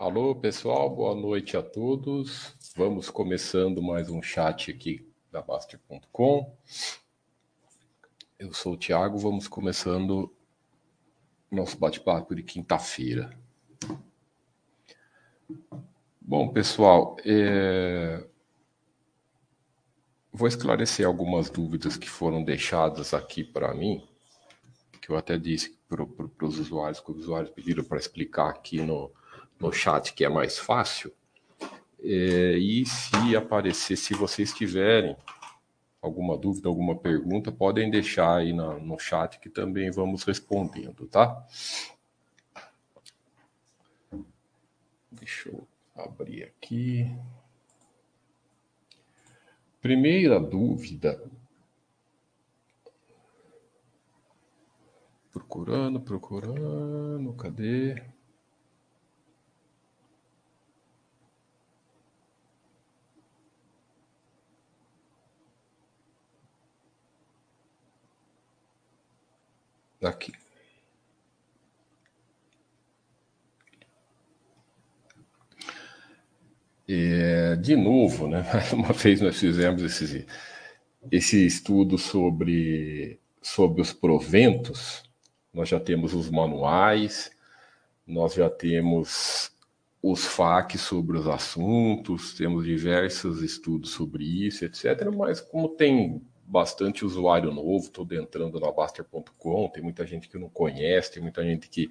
Alô, pessoal, boa noite a todos. Vamos começando mais um chat aqui da Baster.com. Eu sou o Thiago, vamos começando nosso bate-papo de quinta-feira. Bom, pessoal, é... vou esclarecer algumas dúvidas que foram deixadas aqui para mim, que eu até disse para os usuários, que os usuários pediram para explicar aqui no, no chat, que é mais fácil. É, e se aparecer, se vocês tiverem alguma dúvida, alguma pergunta, podem deixar aí na, no chat que também vamos respondendo, tá? Deixa eu abrir aqui. Primeira dúvida. Procurando, procurando, cadê? Aqui. É, de novo, né? Mais uma vez nós fizemos esse, esse estudo sobre, sobre os proventos. Nós já temos os manuais, nós já temos os FAQs sobre os assuntos, temos diversos estudos sobre isso, etc. Mas como tem bastante usuário novo, todo entrando na Baster.com, tem muita gente que não conhece, tem muita gente que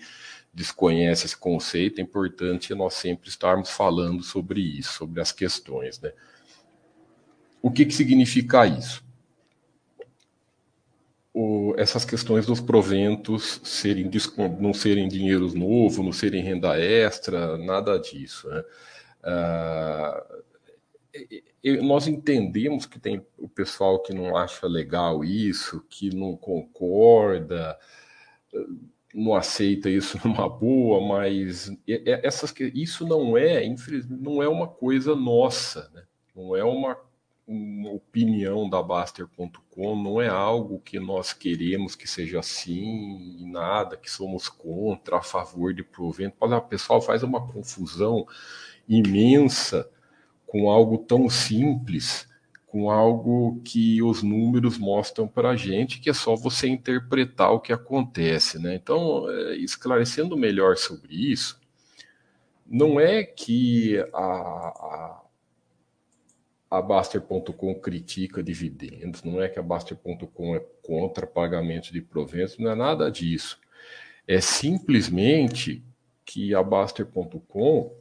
desconhece esse conceito, é importante nós sempre estarmos falando sobre isso, sobre as questões. Né? O que, que significa isso? O, essas questões dos proventos serem, não serem dinheiros novos, não serem renda extra, nada disso. Né? Ah, nós entendemos que tem o pessoal que não acha legal isso, que não concorda, não aceita isso numa boa, mas essas isso não é, não é uma coisa nossa, né? não é uma, uma opinião da Baster.com, não é algo que nós queremos que seja assim, nada, que somos contra, a favor de provento. O pessoal faz uma confusão imensa com algo tão simples, com algo que os números mostram para a gente, que é só você interpretar o que acontece. Né? Então, é, esclarecendo melhor sobre isso, não é que a, a, a Baster.com critica dividendos, não é que a Baster.com é contra pagamento de proventos, não é nada disso. É simplesmente que a Baster.com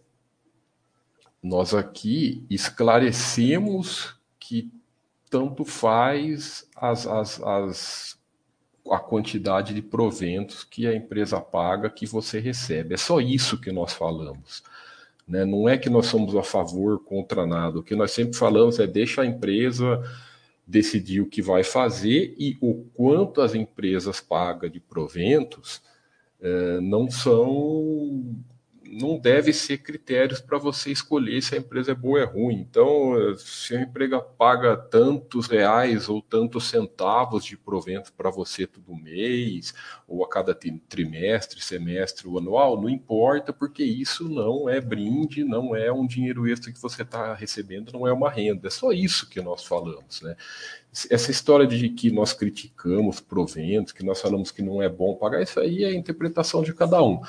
nós aqui esclarecemos que tanto faz as, as, as, a quantidade de proventos que a empresa paga que você recebe. É só isso que nós falamos. Né? Não é que nós somos a favor contra nada. O que nós sempre falamos é deixa a empresa decidir o que vai fazer e o quanto as empresas pagam de proventos eh, não são não deve ser critérios para você escolher se a empresa é boa ou é ruim. Então, se a empresa paga tantos reais ou tantos centavos de provento para você todo mês, ou a cada trimestre, semestre ou anual, não importa, porque isso não é brinde, não é um dinheiro extra que você está recebendo, não é uma renda. É só isso que nós falamos, né? Essa história de que nós criticamos proventos, que nós falamos que não é bom pagar, isso aí é a interpretação de cada um.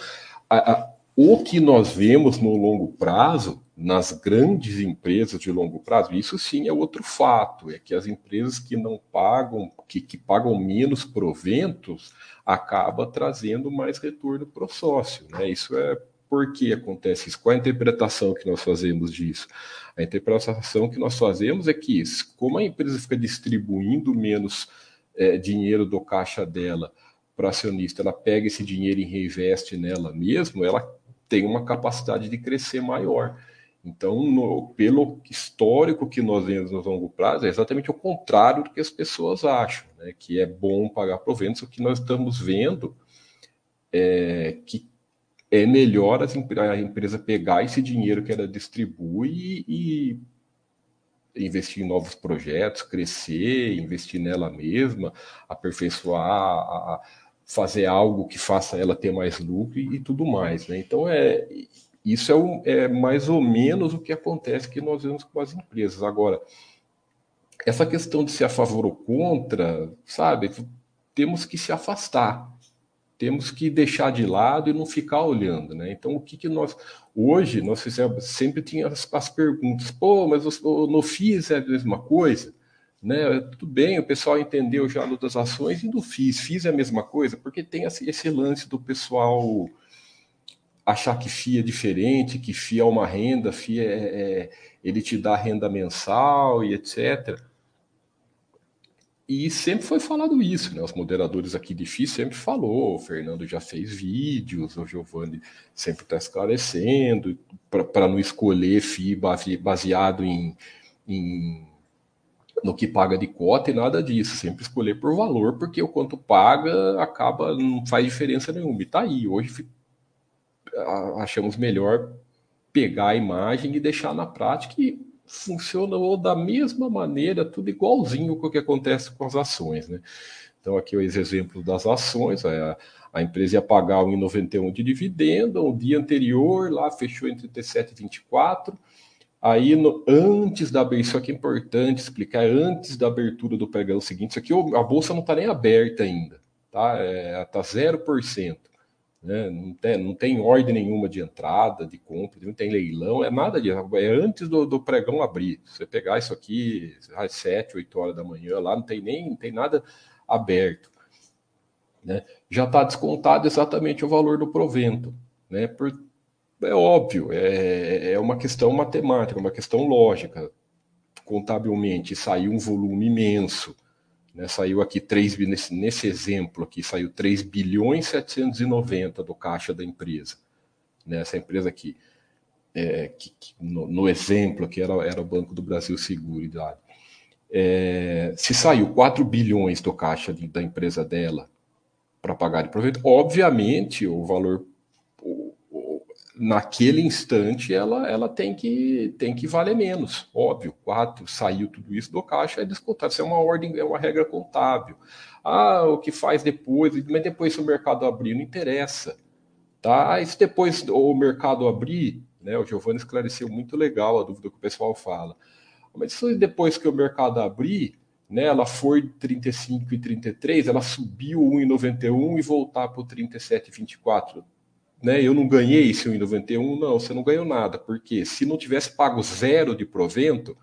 A, a, o que nós vemos no longo prazo, nas grandes empresas de longo prazo, isso sim é outro fato, é que as empresas que não pagam, que, que pagam menos proventos, acaba trazendo mais retorno para o sócio. Né? Isso é por que acontece isso? Qual a interpretação que nós fazemos disso? A interpretação que nós fazemos é que, como a empresa fica distribuindo menos é, dinheiro do caixa dela para acionista, ela pega esse dinheiro e reinveste nela mesmo, ela tem uma capacidade de crescer maior. Então, no, pelo histórico que nós vemos no longo prazo, é exatamente o contrário do que as pessoas acham, né? que é bom pagar proventos. O que nós estamos vendo é que é melhor a empresa pegar esse dinheiro que ela distribui e, e investir em novos projetos, crescer, investir nela mesma, aperfeiçoar a, fazer algo que faça ela ter mais lucro e, e tudo mais. Né? Então, é, Isso é, um, é mais ou menos o que acontece que nós vemos com as empresas. Agora, essa questão de ser a favor ou contra, sabe, temos que se afastar, temos que deixar de lado e não ficar olhando, né? Então, o que, que nós. Hoje, nós fizemos, sempre tinha as, as perguntas, pô, mas no FIS é a mesma coisa? Né? Tudo bem, o pessoal entendeu já das ações e do FIS. FIS é a mesma coisa, porque tem esse lance do pessoal achar que FII é diferente, que FII é uma renda, FII é, é, ele te dá renda mensal e etc. E sempre foi falado isso, né? Os moderadores aqui de FII sempre falou, o Fernando já fez vídeos, o Giovanni sempre está esclarecendo, para não escolher FII baseado em, em no que paga de cota e nada disso, sempre escolher por valor, porque o quanto paga acaba, não faz diferença nenhuma. E tá aí, hoje achamos melhor pegar a imagem e deixar na prática e funcionou da mesma maneira, tudo igualzinho com o que acontece com as ações, né? Então aqui o exemplo das ações, a, a empresa ia pagar 1,91 de dividendo, o dia anterior lá fechou entre 37 e 24, aí no, antes da abertura, isso aqui é importante explicar, antes da abertura do pregão seguinte, isso aqui a bolsa não está nem aberta ainda, tá? É, tá 0%. Né? Não, tem, não tem ordem nenhuma de entrada, de compra, não tem leilão, é nada disso. É antes do, do pregão abrir. Você pegar isso aqui às 7, 8 horas da manhã, lá não tem nem não tem nada aberto. Né? Já está descontado exatamente o valor do provento. Né? Por, é óbvio, é, é uma questão matemática, uma questão lógica. Contabilmente saiu um volume imenso né, saiu aqui 3, nesse, nesse exemplo aqui, saiu 3 bilhões 790 do caixa da empresa. Né, essa empresa aqui, é, que, que no, no, exemplo aqui era, era o Banco do Brasil Seguridade. É, se saiu 4 bilhões do caixa de, da empresa dela para pagar de proveito, obviamente o valor naquele instante ela, ela tem, que, tem que valer menos, óbvio. Quatro, saiu tudo isso do caixa, é descontado. Isso é uma ordem, é uma regra contábil. Ah, o que faz depois, mas depois se o mercado abrir, não interessa. Tá? Se depois o mercado abrir, né, o Giovanni esclareceu muito legal a dúvida que o pessoal fala. Mas se depois que o mercado abrir, né, ela for 35 e 33, ela subiu 1,91 e voltar para o 37,24 né, eu não ganhei isso em 91, não, você não ganhou nada, porque se não tivesse pago zero de provento,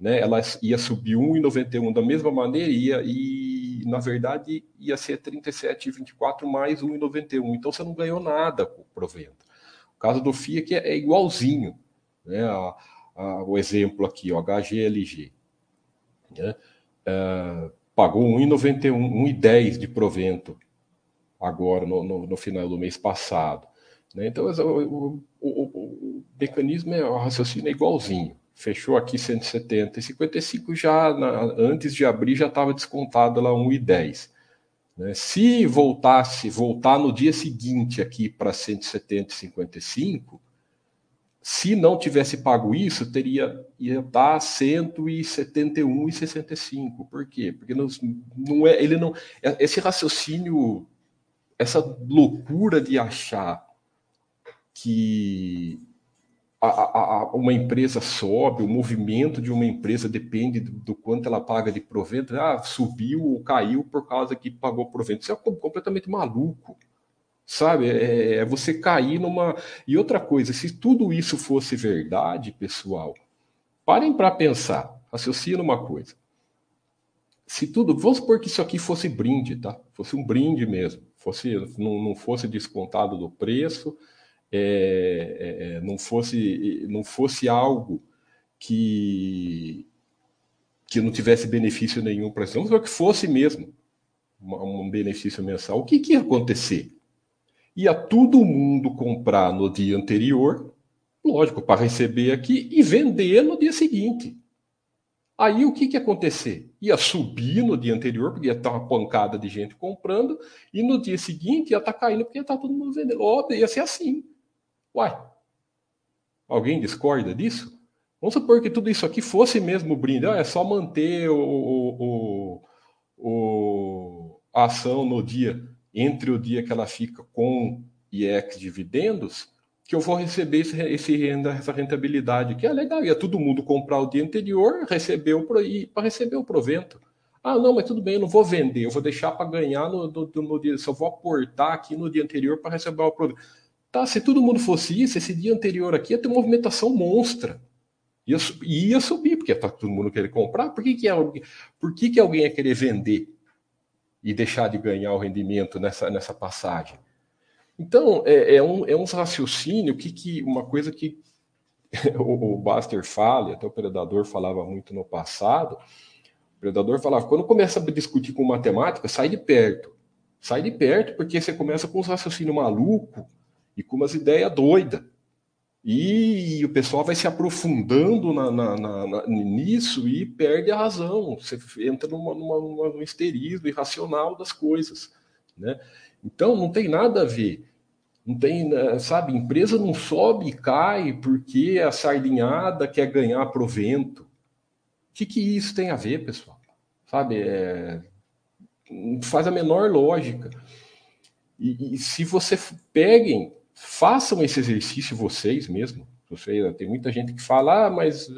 né, ela ia subir 1,91 da mesma maneira ia, e, na verdade, ia ser 37,24 mais 1,91. Então, você não ganhou nada com o provento. O caso do FIA que é, é igualzinho. Né, a, a, o exemplo aqui, o HGLG. Né, uh, pagou 1,91, 1,10 de provento agora no, no, no, final do mês passado. Né? Então, o, o, o, mecanismo, é, o raciocínio é igualzinho. Fechou aqui 170 e 55 já, na, antes de abrir, já estava descontado lá 1,10. Né? Se voltasse, voltar no dia seguinte aqui para 170 e 55, se não tivesse pago isso, teria ia dar 171 e 65. Por quê? Porque não, é, ele não, esse raciocínio essa loucura de achar que a, a, uma empresa sobe, o movimento de uma empresa depende do, do, quanto ela paga de provento. Ah, subiu ou caiu por causa que pagou provento. Isso é completamente maluco. Sabe? É, é você cair numa. E outra coisa, se tudo isso fosse verdade, pessoal, parem para pensar. Raciocina uma coisa. Se tudo. Vamos supor que isso aqui fosse brinde, tá? Fosse um brinde mesmo fosse, não, não fosse descontado do preço, é, é, é, não, fosse, não fosse algo que, que não tivesse benefício nenhum para Vamos ver que fosse mesmo um benefício mensal. O que, que ia acontecer? Ia todo mundo comprar no dia anterior, lógico, para receber aqui e vender no dia seguinte. Aí o que, que ia acontecer? Ia subir no dia anterior, porque ia estar uma pancada de gente comprando, e no dia seguinte ia estar caindo, porque ia estar todo mundo vendendo. Óbvio, ia ser assim. Uai, alguém discorda disso? Vamos supor que tudo isso aqui fosse mesmo brinde. Ah, é só manter o, o, o, a ação no dia, entre o dia que ela fica com IEX dividendos que eu vou receber esse, esse renda, essa rentabilidade, que é legal. Ia todo mundo comprar o dia anterior, receber o para receber o provento. Ah, não, mas tudo bem, eu não vou vender, eu vou deixar para ganhar no, no, no, dia, só vou aportar aqui no dia anterior para receber o provento. Tá, se todo mundo fosse isso, esse dia anterior aqui ia ter movimentação monstra. Ia, ia subir, porque tá todo mundo querer comprar. Por que, que, é, por que, que alguém ia querer vender e deixar de ganhar o rendimento nessa, nessa passagem? Então, é, é, um, é uns raciocínio que, que uma coisa que o, o Buster fala, até o Predador falava muito no passado, o Predador falava, quando começa a discutir com matemática, sai de perto. Sai de perto, porque você começa com uns raciocínios malucos e com umas ideias doidas. E, o pessoal vai se aprofundando na, na, na, nisso e perde a razão. Você entra numa, numa, numa, histerismo irracional das coisas. Né? Então, não tem nada a ver. Não tem, né, sabe, empresa não sobe e cai porque a sardinhada quer ganhar provento. O que, que isso tem a ver, pessoal? Sabe, é, faz a menor lógica. E, e, se você peguem, façam esse exercício vocês mesmo. Você, tem muita gente que fala, ah, mas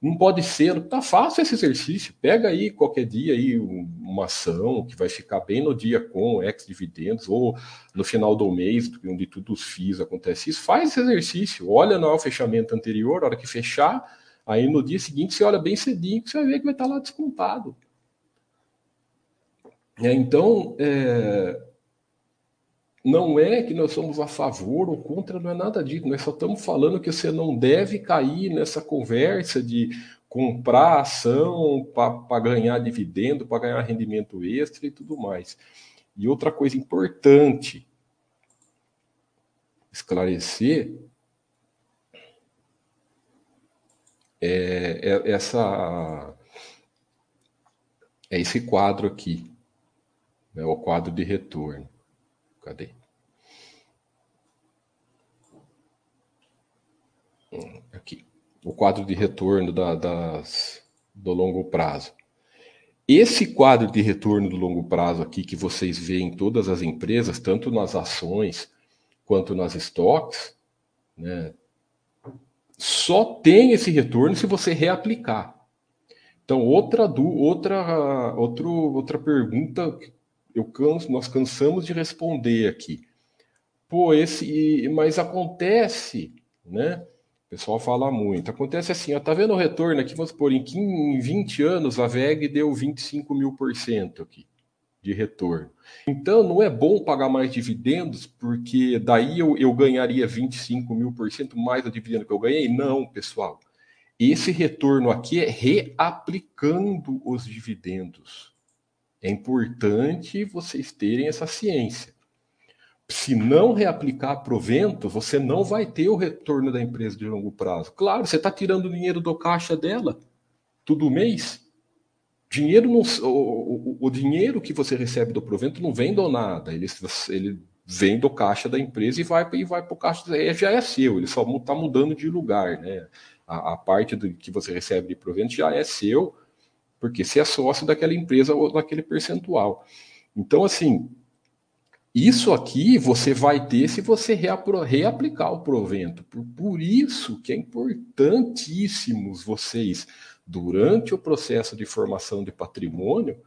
não pode ser. Tá fácil esse exercício. Pega aí qualquer dia aí uma ação que vai ficar bem no dia com ex-dividendos ou no final do mês, onde tudo os FIIs acontece isso. Faz esse exercício. Olha no fechamento anterior, a hora que fechar, aí no dia seguinte você olha bem cedinho que você vai ver que vai estar lá descontado. É, então, é, não é que nós somos a favor ou contra, não é nada disso. Nós só estamos falando que você não deve cair nessa conversa de comprar ação para ganhar dividendo, para ganhar rendimento extra e tudo mais. E outra coisa importante esclarecer é, é essa é esse quadro aqui, né, o quadro de retorno. Cadê? Aqui. O quadro de retorno da, das, do longo prazo. Esse quadro de retorno do longo prazo aqui que vocês veem em todas as empresas, tanto nas ações quanto nas estoques, né, só tem esse retorno se você reaplicar. Então, outra, outra, outro, outra pergunta eu canso, nós cansamos de responder aqui. Pô, esse, mas acontece, né? O pessoal fala muito. Acontece assim, ó, tá vendo o retorno aqui? Vamos supor, em, em 20 anos a VEG deu 25 mil por cento aqui de retorno. Então não é bom pagar mais dividendos, porque daí eu, eu ganharia 25 mil por cento mais do dividendo que eu ganhei? Não, pessoal. Esse retorno aqui é reaplicando os dividendos. É importante vocês terem essa ciência. Se não reaplicar provento, você não vai ter o retorno da empresa de longo prazo. Claro, você está tirando dinheiro do caixa dela todo mês. Dinheiro não, o, o, o, dinheiro que você recebe do provento não vem do nada. Ele, ele vem do caixa da empresa e vai, e vai para o caixa. É, já é seu, ele só está mudando de lugar. Né? A, a parte do, que você recebe de provento já é seu porque você é sócio daquela empresa ou daquele percentual. Então, assim, isso aqui você vai ter se você reaplicar o provento. Por, isso que é importantíssimo vocês, durante o processo de formação de patrimônio,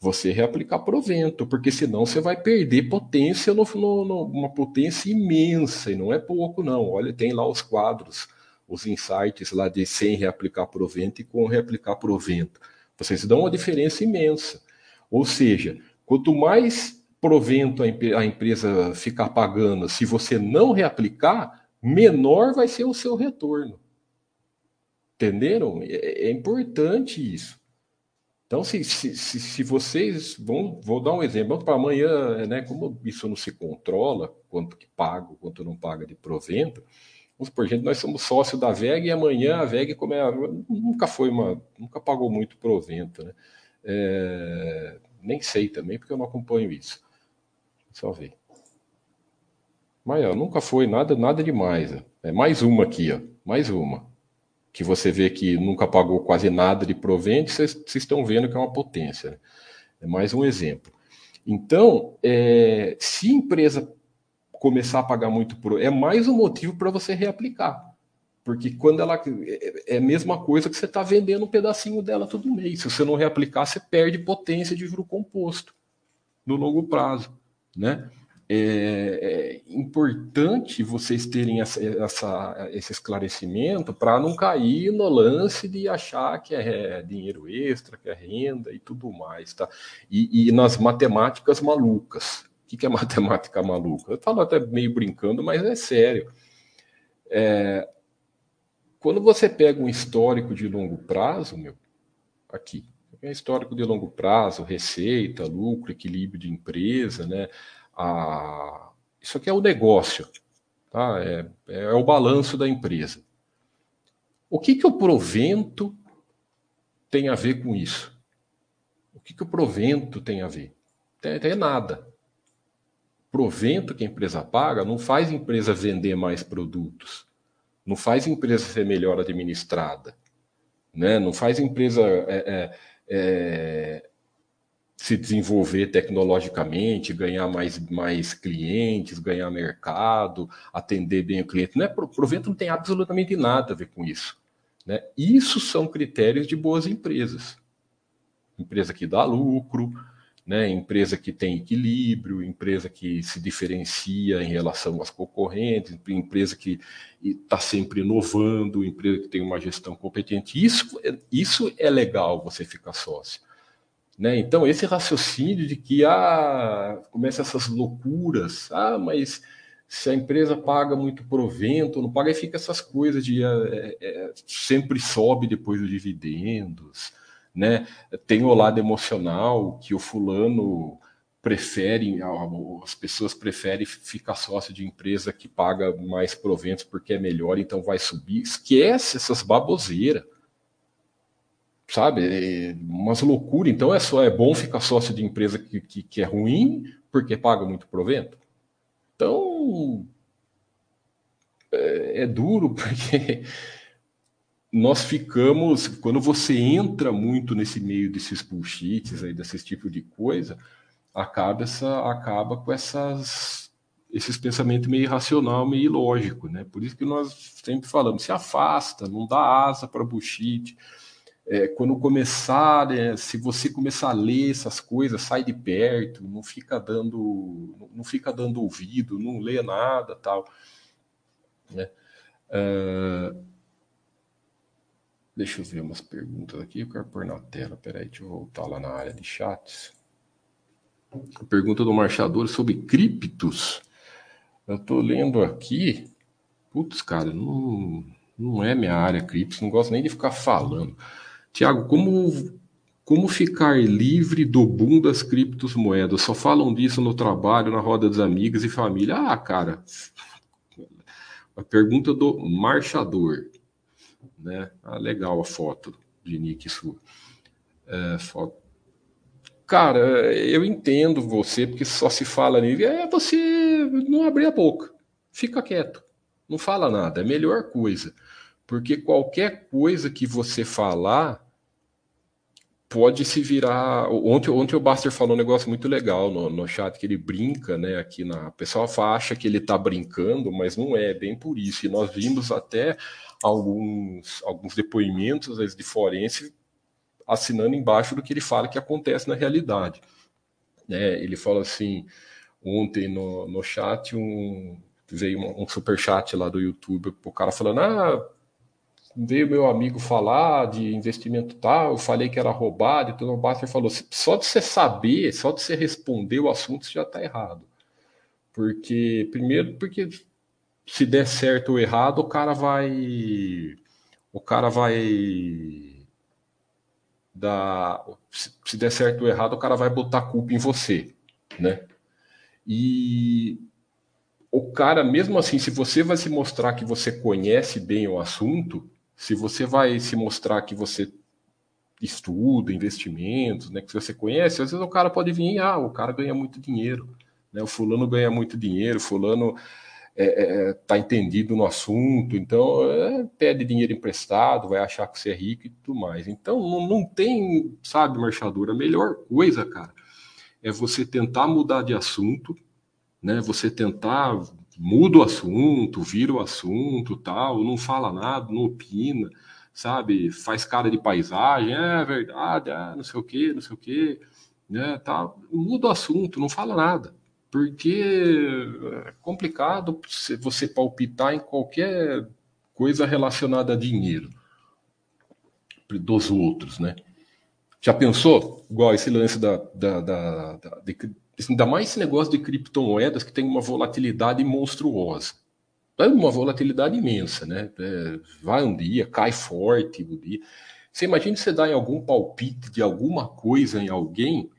você reaplicar provento, porque senão você vai perder potência, no, no, no, uma potência imensa, e não é pouco, não. Olha, tem lá os quadros, os insights lá de sem reaplicar provento e com reaplicar provento. Vocês dão uma diferença imensa. Ou seja, quanto mais provento a, empresa ficar pagando, se você não reaplicar, menor vai ser o seu retorno. Entenderam? É, é importante isso. Então, se, se, se, se vocês vão, vou dar um exemplo para amanhã, né? Como isso não se controla, quanto que paga, quanto não paga de provento, Vamos por gente, nós somos sócio da VEG e amanhã a VEG como é, nunca foi uma, nunca pagou muito provento, né? É, nem sei também porque eu não acompanho isso. Só ver. Mas ó, nunca foi nada, nada demais. Ó. É mais uma aqui, ó, mais uma que você vê que nunca pagou quase nada de provento, vocês, estão vendo que é uma potência. Né? É mais um exemplo. Então, é, se empresa começar a pagar muito por. É mais um motivo para você reaplicar. Porque quando ela. É, é a mesma coisa que você está vendendo um pedacinho dela todo mês. Se você não reaplicar, você perde potência de juro composto no longo prazo. Né? É, é importante vocês terem essa, essa esse esclarecimento para não cair no lance de achar que é dinheiro extra, que é renda e tudo mais. Tá? E, e nas matemáticas malucas. O que é matemática maluca? Eu falo até meio brincando, mas é sério. É, quando você pega um histórico de longo prazo, meu, aqui, é histórico de longo prazo, receita, lucro, equilíbrio de empresa, né? A, isso aqui é o negócio, tá? É, é o balanço da empresa. O que, que o provento tem a ver com isso? O que, que o provento tem a ver? Tem, tem nada. Provento que a empresa paga não faz a empresa vender mais produtos não faz empresa ser melhor administrada, né? não faz empresa é, é, é, se desenvolver tecnologicamente, ganhar mais, mais clientes, ganhar mercado, atender bem o cliente. Não é, provento não tem absolutamente nada a ver com isso. Né? Isso são critérios de boas empresas. Empresa que dá lucro, né? empresa que tem equilíbrio, empresa que se diferencia em relação às concorrentes, empresa que está sempre inovando, empresa que tem uma gestão competente. Isso, isso é legal você ficar sócio. Né? Então, esse raciocínio de que ah, começa essas loucuras, ah, mas se a empresa paga muito provento, não paga, e fica essas coisas de é, é, sempre sobe depois dos dividendos né? Tem o lado emocional que o fulano prefere, as pessoas preferem ficar sócio de empresa que paga mais proventos porque é melhor, então vai subir. Esquece essas baboseiras. Sabe? É umas loucuras. Então é só é bom ficar sócio de empresa que, que, que é ruim porque paga muito provento. Então é, é duro porque nós ficamos, quando você entra muito nesse meio desses bullshits aí, desse tipo de coisa, acaba essa, acaba com essas esses pensamentos meio irracional, meio ilógico, né? Por isso que nós sempre falamos, se afasta, não dá asa para bullshit. É, quando começar, né, se você começar a ler essas coisas, sai de perto, não fica dando, não fica dando ouvido, não lê nada, tal, né? Uh, Deixa eu ver umas perguntas aqui, eu quero pôr na tela. Peraí, deixa eu voltar lá na área de chats. Pergunta do marchador sobre criptos. Eu tô lendo aqui. Putz, cara, não, não é minha área criptos, não gosto nem de ficar falando. Tiago, como, como ficar livre do boom das criptomoedas? Só falam disso no trabalho, na roda dos amigos e família. Ah, cara, a pergunta do marchador né? Ah, legal a foto de Nick sua. É, foto. Cara, eu entendo você, porque só se fala nisso. É você não abrir a boca. Fica quieto. Não fala nada. É a melhor coisa. Porque qualquer coisa que você falar pode se virar. Ontem, ontem o Buster falou um negócio muito legal no, no chat que ele brinca, né? Aqui na. O pessoal acha que ele tá brincando, mas não é, bem por isso. E nós vimos até alguns, alguns depoimentos de forense assinando embaixo do que ele fala que acontece na realidade. É, ele fala assim, ontem no, no chat, um, veio um, um super chat lá do YouTube, o cara falando, ah, veio meu amigo falar de investimento tal, eu falei que era roubado, e tudo o Baster falou, só de você saber, só de você responder o assunto, já está errado. Porque, primeiro, porque se der certo ou errado, o cara vai. O cara vai. Se der certo ou errado, o cara vai botar culpa em você, né? E o cara, mesmo assim, se você vai se mostrar que você conhece bem o assunto, se você vai se mostrar que você estuda investimentos, né, que você conhece, às vezes o cara pode vir, ah, o cara ganha muito dinheiro, né, o fulano ganha muito dinheiro, fulano está é, é, tá entendido no assunto, então é, pede dinheiro emprestado, vai achar que você é rico e tudo mais. Então não, não tem, sabe, marchador, a melhor coisa, cara, é você tentar mudar de assunto, né? Você tentar muda o assunto, vira o assunto, tal, não fala nada, não opina, sabe? Faz cara de paisagem, é verdade, é, não sei o quê, não sei o quê, né? Tá, muda o assunto, não fala nada, porque é complicado você palpitar em qualquer coisa relacionada a dinheiro dos outros, né? Já pensou? Igual esse lance da, da, da, da de, ainda mais esse negócio de criptomoedas que tem uma volatilidade monstruosa. É uma volatilidade imensa, né? É, vai um dia, cai forte o dia. Você imagina você dar em algum palpite de alguma coisa em alguém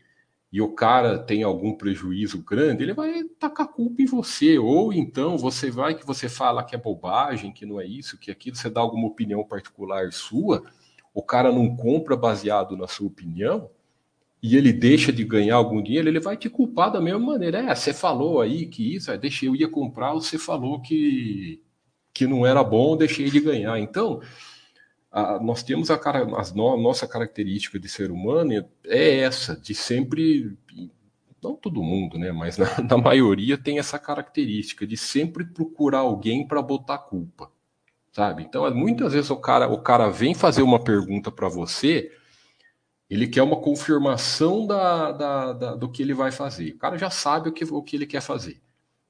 e o cara tem algum prejuízo grande, ele vai tacar culpa em você. Ou então você vai que você fala que é bobagem, que não é isso, que aquilo, você dá alguma opinião particular sua o cara não compra baseado na sua opinião e ele deixa de ganhar algum dinheiro, ele vai te culpar da mesma maneira. É, você falou aí que isso, é, deixei, eu ia comprar, você falou que, que não era bom, deixei de ganhar. Então, a, nós temos a, a, a nossa característica de ser humano é essa, de sempre não todo mundo, né? Mas na, na, maioria tem essa característica de sempre procurar alguém para botar culpa sabe? Então, muitas vezes o cara, o cara vem fazer uma pergunta para você, ele quer uma confirmação da, da, da, do que ele vai fazer. O cara já sabe o que, o que ele quer fazer.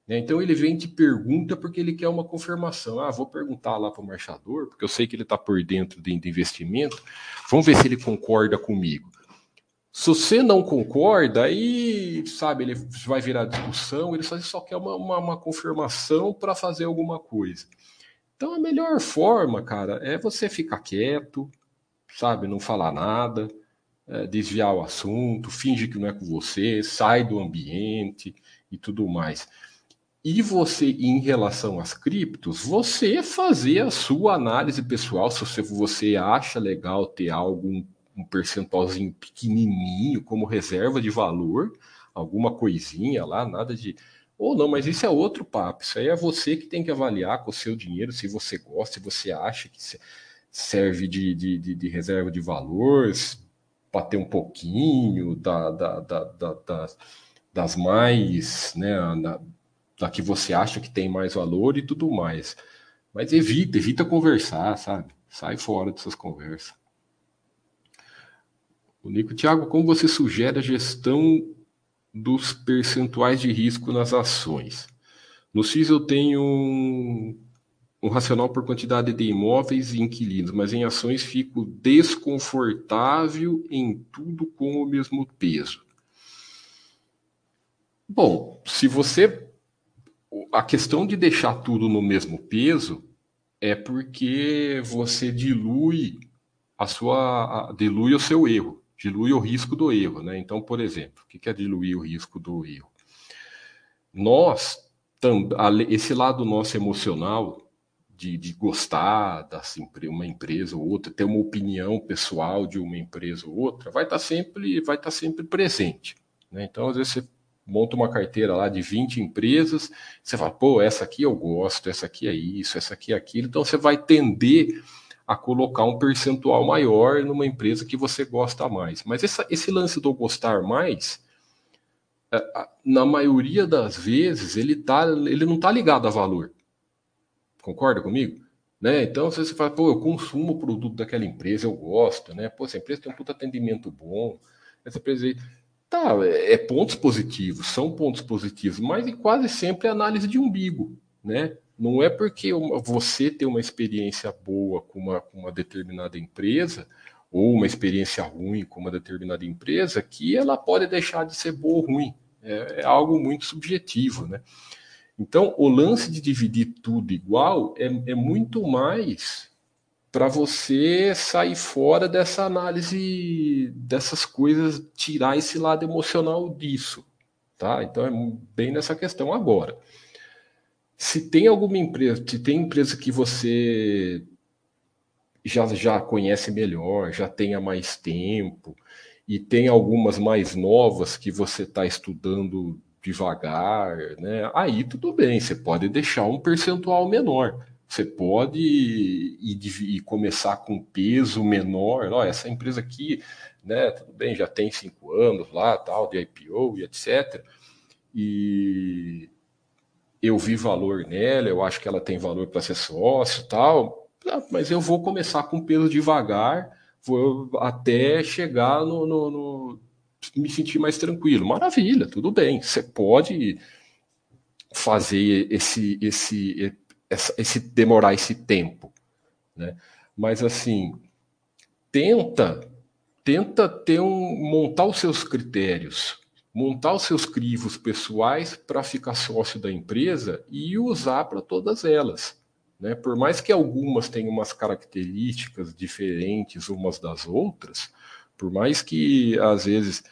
Né? Então, ele vem te pergunta porque ele quer uma confirmação. Ah, vou perguntar lá para o marchador, porque eu sei que ele está por dentro de, de investimento. Vamos ver se ele concorda comigo. Se você não concorda, aí, sabe, ele vai virar discussão, ele só, só quer uma, uma, uma confirmação para fazer alguma coisa. Então a melhor forma, cara, é você ficar quieto, sabe, não falar nada, é, desviar o assunto, finge que não é com você, sai do ambiente e tudo mais. E você, em relação às criptos, você fazer a sua análise pessoal, se você, você acha legal ter algo, um, percentualzinho pequenininho como reserva de valor, alguma coisinha lá, nada de ou não, mas isso é outro papo. Isso aí é você que tem que avaliar com o seu dinheiro, se você gosta, se você acha que serve de, de, de, de reserva de valores, para ter um pouquinho da, da, da, da das mais, né, da, da que você acha que tem mais valor e tudo mais. Mas evita, evita conversar, sabe? Sai fora dessas conversas. O Nico Tiago, como você sugere a gestão dos percentuais de risco nas ações. No CIS eu tenho um, um racional por quantidade de imóveis e inquilinos, mas em ações fico desconfortável em tudo com o mesmo peso. Bom, se você. A questão de deixar tudo no mesmo peso é porque você dilui a sua. dilui o seu erro dilui o risco do erro. Né? Então, por exemplo, o que é diluir o risco do erro? Nós, esse lado nosso emocional, de, de gostar de uma empresa ou outra, ter uma opinião pessoal de uma empresa ou outra, vai estar tá sempre, vai estar tá sempre presente. Né? Então, às vezes, você monta uma carteira lá de 20 empresas, você fala, pô, essa aqui eu gosto, essa aqui é isso, essa aqui é aquilo. Então, você vai tender a colocar um percentual maior numa empresa que você gosta mais. Mas essa, esse lance do gostar mais, é, na maioria das vezes, ele, tá, ele não está ligado a valor. Concorda comigo? Né? Então, se você fala, pô, eu consumo o produto daquela empresa, eu gosto, né? Pô, essa empresa tem um puto atendimento bom, essa empresa. Tá, é, é pontos positivos, são pontos positivos, mas quase sempre é análise de umbigo, né? Não é porque você tem uma experiência boa com uma, com uma determinada empresa ou uma experiência ruim com uma determinada empresa que ela pode deixar de ser boa ou ruim. É, é algo muito subjetivo, né? Então, o lance de dividir tudo igual é, é muito mais para você sair fora dessa análise dessas coisas, tirar esse lado emocional disso, tá? Então, é bem nessa questão agora. Se tem alguma empresa, se tem empresa que você já, já conhece melhor, já tenha mais tempo, e tem algumas mais novas que você está estudando devagar, né? Aí tudo bem, você pode deixar um percentual menor. Você pode ir, ir começar com peso menor. Ó, essa empresa aqui, né? Tudo bem, já tem cinco anos lá, tal, de IPO e etc. E eu vi valor nela, eu acho que ela tem valor para ser sócio tal, ah, mas eu vou começar com peso devagar, vou até chegar no, no, no me sentir mais tranquilo. Maravilha, tudo bem. Você pode fazer esse, esse, esse, esse demorar esse tempo, né? Mas assim, tenta, tenta ter um montar os seus critérios, montar os seus crivos pessoais para ficar sócio da empresa e usar para todas elas. Né? Por mais que algumas tenham umas características diferentes umas das outras, por mais que às vezes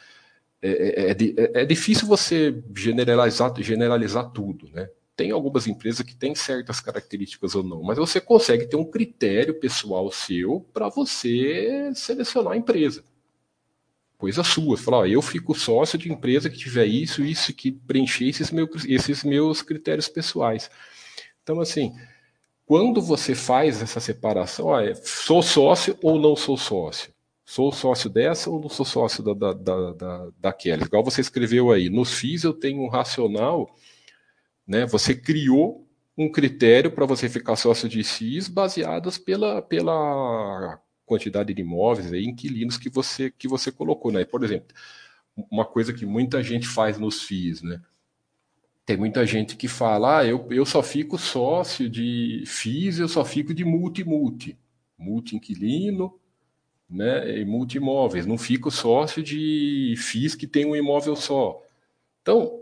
é, é, é, é difícil você generalizar, generalizar tudo, né? Tem algumas empresas que têm certas características ou não, mas você consegue ter um critério pessoal seu para você selecionar a empresa coisa sua. Você fala, ó, eu fico sócio de empresa que tiver isso, isso, que preencher esses, meu, esses meus critérios pessoais. Então, assim, quando você faz essa separação, ó, é, sou sócio ou não sou sócio? Sou sócio dessa ou não sou sócio da, da, da, da, daquela? Igual você escreveu aí, nos FIIs eu tenho um racional, né? Você criou um critério para você ficar sócio de FIIs baseados pela, pela quantidade de imóveis e inquilinos que você que você colocou, né? Por exemplo, uma coisa que muita gente faz nos FIIs, né? Tem muita gente que fala, ah, eu, eu só fico sócio de FIIs, eu só fico de multi-multi, multi-inquilino, né, e multi-imóveis, não fico sócio de FIIs que tem um imóvel só. Então,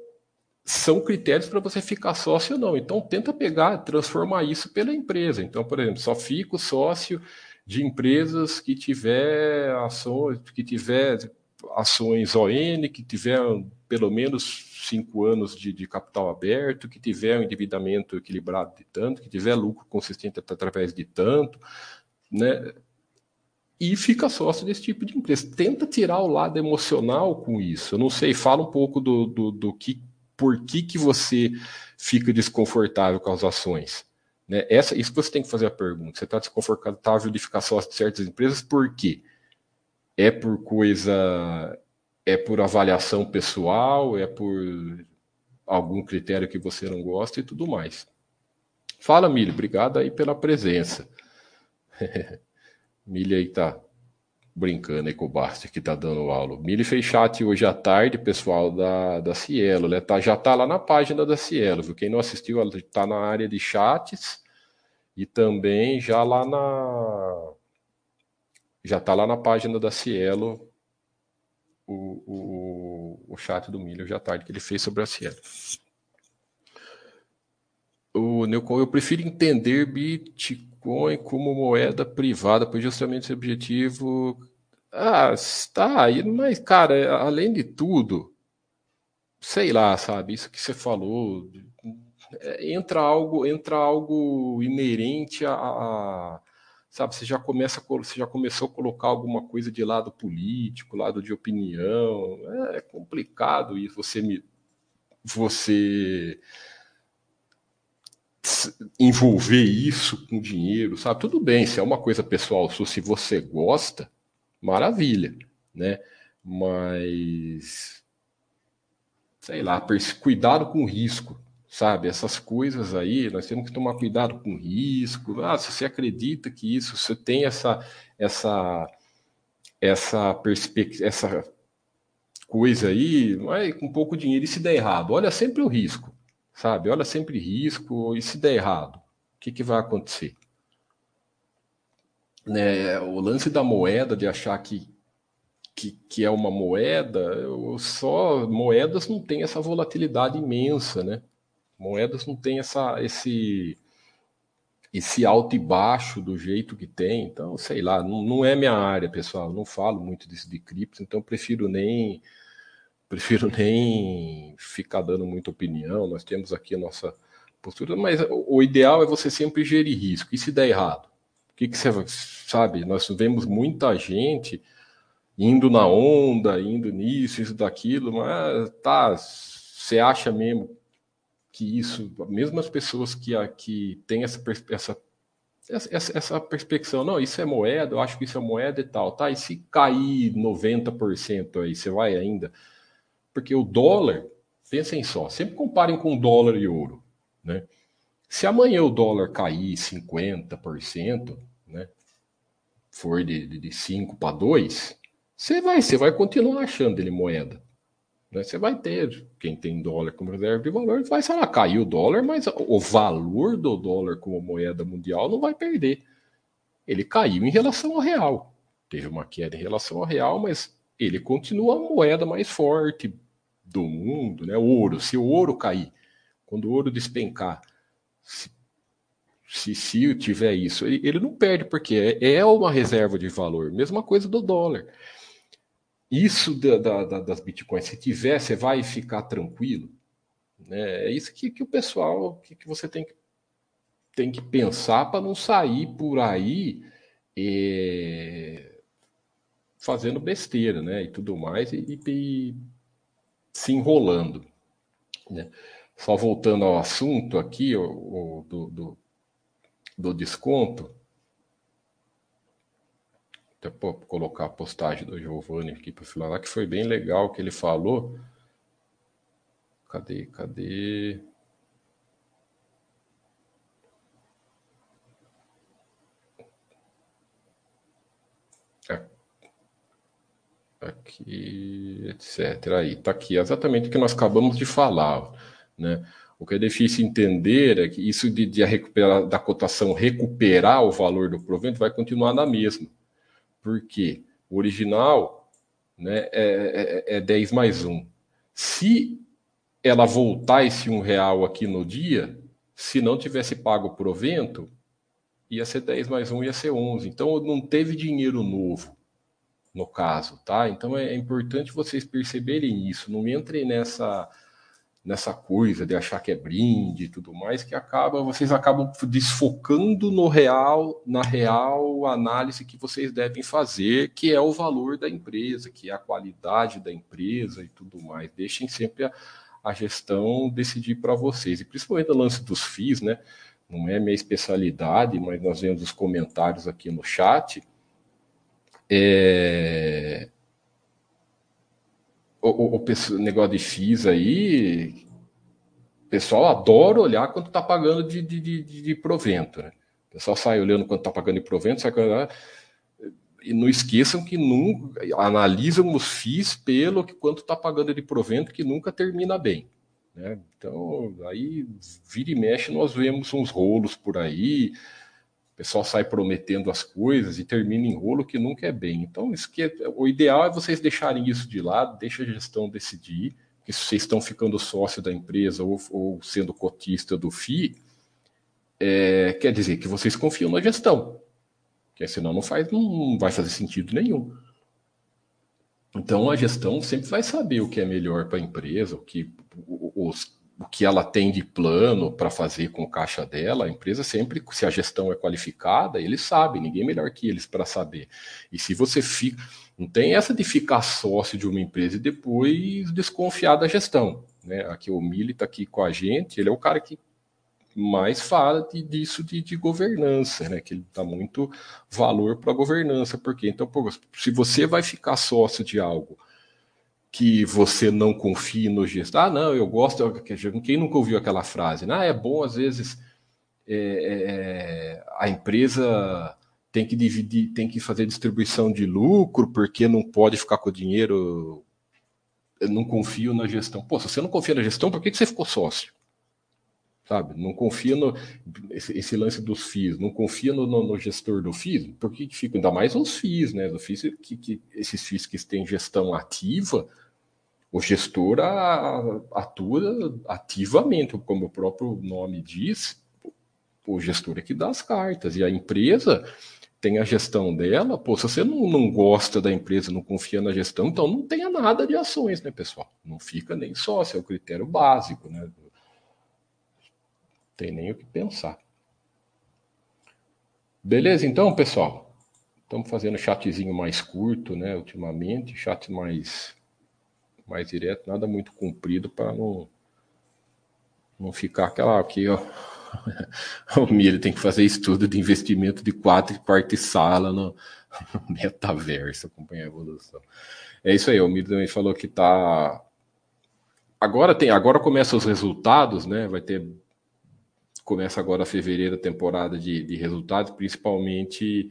são critérios para você ficar sócio ou não. Então, tenta pegar, transformar isso pela empresa. Então, por exemplo, só fico sócio de empresas que tiver ações, que tiver ações ON, que tiver pelo menos cinco anos de, de, capital aberto, que tiver um endividamento equilibrado de tanto, que tiver lucro consistente através de tanto, né? E fica sócio desse tipo de empresa. Tenta tirar o lado emocional com isso. Eu não sei, fala um pouco do, do, do que, por que, que você fica desconfortável com as ações. Né? Essa, isso você tem que fazer a pergunta. Você está desconfortável de ficar sócio de certas empresas, por quê? É por coisa. É por avaliação pessoal, é por algum critério que você não gosta e tudo mais. Fala, Milho, obrigado aí pela presença. Milho aí tá brincando aí com o Basti que tá dando aula. Milho fez chat hoje à tarde, pessoal da, da Cielo, né? Tá, já tá lá na página da Cielo, viu? Quem não assistiu, ela tá na área de chats e também já lá na já está lá na página da Cielo o, o, o chat do Milho já tarde que ele fez sobre a Cielo. O Neucon, eu prefiro entender Bitcoin como moeda privada, pois justamente esse objetivo. Ah, está aí, mas, cara, além de tudo, sei lá, sabe, isso que você falou, é, entra algo entra algo inerente a, a, sabe você já começa você já começou a colocar alguma coisa de lado político lado de opinião é complicado isso você me você envolver isso com dinheiro sabe? Tudo bem se é uma coisa pessoal se você gosta maravilha né? Mas sei lá cuidado com o risco sabe? Essas coisas aí, nós temos que tomar cuidado com o risco. Ah, se você acredita que isso, você tem essa essa essa perspectiva, essa coisa aí, vai com pouco dinheiro. E se der errado, olha sempre o risco, sabe? Olha sempre risco e se der errado, o que, que vai acontecer? Né, o lance da moeda, de achar que, que, que é uma moeda, só moedas não tem essa volatilidade imensa, né? Moedas não tem essa, esse, esse alto e baixo do jeito que tem. Então, sei lá, não, não é minha área, pessoal. não falo muito disso de cripto, então prefiro nem prefiro nem ficar dando muita opinião. Nós temos aqui a nossa postura, mas o ideal é você sempre gerir risco. E se der errado? O que, que você sabe? Nós vemos muita gente indo na onda, indo nisso, isso, daquilo, mas tá, você acha mesmo que isso, mesmo as pessoas que, que têm essa, essa, essa, essa perspectiva, não, isso é moeda, eu acho que isso é moeda e tal, tá? E se cair 90% aí, você vai ainda? Porque o dólar, pensem só, sempre comparem com dólar e ouro. né? Se amanhã o dólar cair 50%, né, for de, de, de 5 para 2, você vai, você vai continuar achando ele moeda. Né? Você vai ter, quem tem dólar como reserva de valor, vai, sei lá, cair o dólar, mas o valor do dólar como moeda mundial não vai perder. Ele caiu em relação ao real. Teve uma queda em relação ao real, mas ele continua a moeda mais forte do mundo, né? Ouro. Se o ouro cair, quando o ouro despencar, se, se, se tiver isso, ele, ele, não perde, porque é, é uma reserva de valor. Mesma coisa do dólar. Isso da, da, das bitcoins, se tiver, você vai ficar tranquilo. Né? É isso que, que o pessoal, que, que você tem que, tem que pensar para não sair por aí é, fazendo besteira, né? E tudo mais, e, e se enrolando. Né? Só voltando ao assunto aqui o, o do, do, do, desconto. Até colocar a postagem do Giovanni aqui para falar que foi bem legal que ele falou. Cadê? Cadê? Aqui, etc. Aí, tá aqui, exatamente o que nós acabamos de falar, né? O que é difícil entender é que isso de, de recuperar, da cotação recuperar o valor do provento vai continuar na mesma. Por quê? O original né, é, é, é 10 mais 1. Se ela voltar esse um real aqui no dia, se não tivesse pago o provento, ia ser 10 mais 1, ia ser 11. Então não teve dinheiro novo no caso, tá? Então é, é importante vocês perceberem isso, não entrem nessa nessa coisa de achar que é brinde e tudo mais, que acaba vocês acabam desfocando no real, na real análise que vocês devem fazer, que é o valor da empresa, que é a qualidade da empresa e tudo mais. Deixem sempre a, a gestão decidir para vocês. E principalmente o lance dos FIIs, né? Não é minha especialidade, mas nós vemos os comentários aqui no chat é... O, o, o, negócio de FIIs aí, o pessoal adora olhar quanto está pagando de, de, de, de, provento. Né? O pessoal sai olhando quanto está pagando de provento, sai e não esqueçam que nunca analisam os FIIs pelo que quanto está pagando de provento, que nunca termina bem. Né? Então, aí vira e mexe, nós vemos uns rolos por aí, pessoal sai prometendo as coisas e termina em rolo que nunca é bem. Então, isso que é, o ideal é vocês deixarem isso de lado, deixa a gestão decidir, que se vocês estão ficando sócio da empresa ou, ou sendo cotista do FI, é, quer dizer que vocês confiam na gestão. Porque senão não, faz, não vai fazer sentido nenhum. Então a gestão sempre vai saber o que é melhor para a empresa, o que os o que ela tem de plano para fazer com o caixa dela, a empresa sempre, se a gestão é qualificada, eles sabem, ninguém melhor que eles para saber. E se você fica. Não tem essa de ficar sócio de uma empresa e depois desconfiar da gestão. Né? Aqui o Mili está aqui com a gente, ele é o cara que mais fala de, disso de, de governança, né? Que ele dá muito valor para a governança, porque então, pô, se você vai ficar sócio de algo que você não confie no gesto. Ah, não, eu gosto. Quem nunca ouviu aquela frase? Ah, é bom, às vezes, é, é, a empresa tem que dividir, tem que fazer distribuição de lucro, porque não pode ficar com o dinheiro. Eu não confio na gestão. Pô, se você não confia na gestão, por que, que você ficou sócio? Sabe? Não confia no esse, esse lance dos FIIs, não confia no, no, no, gestor do FIIs, por que, que fica? Ainda mais os FIIs, né? Do FIIs, que, que, esses FIIs que têm gestão ativa, o gestor atua ativamente, como o próprio nome diz, o gestor é que dá as cartas, e a empresa tem a gestão dela. Pô, se você não, não gosta da empresa, não confia na gestão, então não tenha nada de ações, né, pessoal? Não fica nem sócio, é o critério básico, né? Tem nem o que pensar. Beleza, então, pessoal? Estamos fazendo chatzinho mais curto, né, ultimamente, chat mais mais direto, nada muito comprido para não, não ficar aquela aqui, ó. o Milho tem que fazer estudo de investimento de quatro quarto sala no, no metaverso, acompanhar a evolução. É isso aí, o Milho também falou que tá. Agora tem, agora começam os resultados, né? Vai ter começa agora fevereiro a temporada de, de resultados, principalmente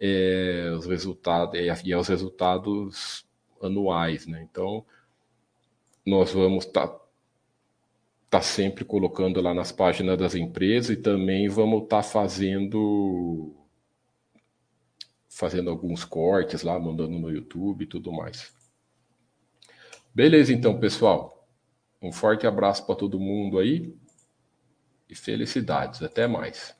é, os resultados é, e é os resultados anuais, né? Então nós vamos estar tá, tá sempre colocando lá nas páginas das empresas e também vamos estar tá fazendo fazendo alguns cortes lá, mandando no YouTube e tudo mais. Beleza, então, pessoal. Um forte abraço para todo mundo aí e felicidades. Até mais.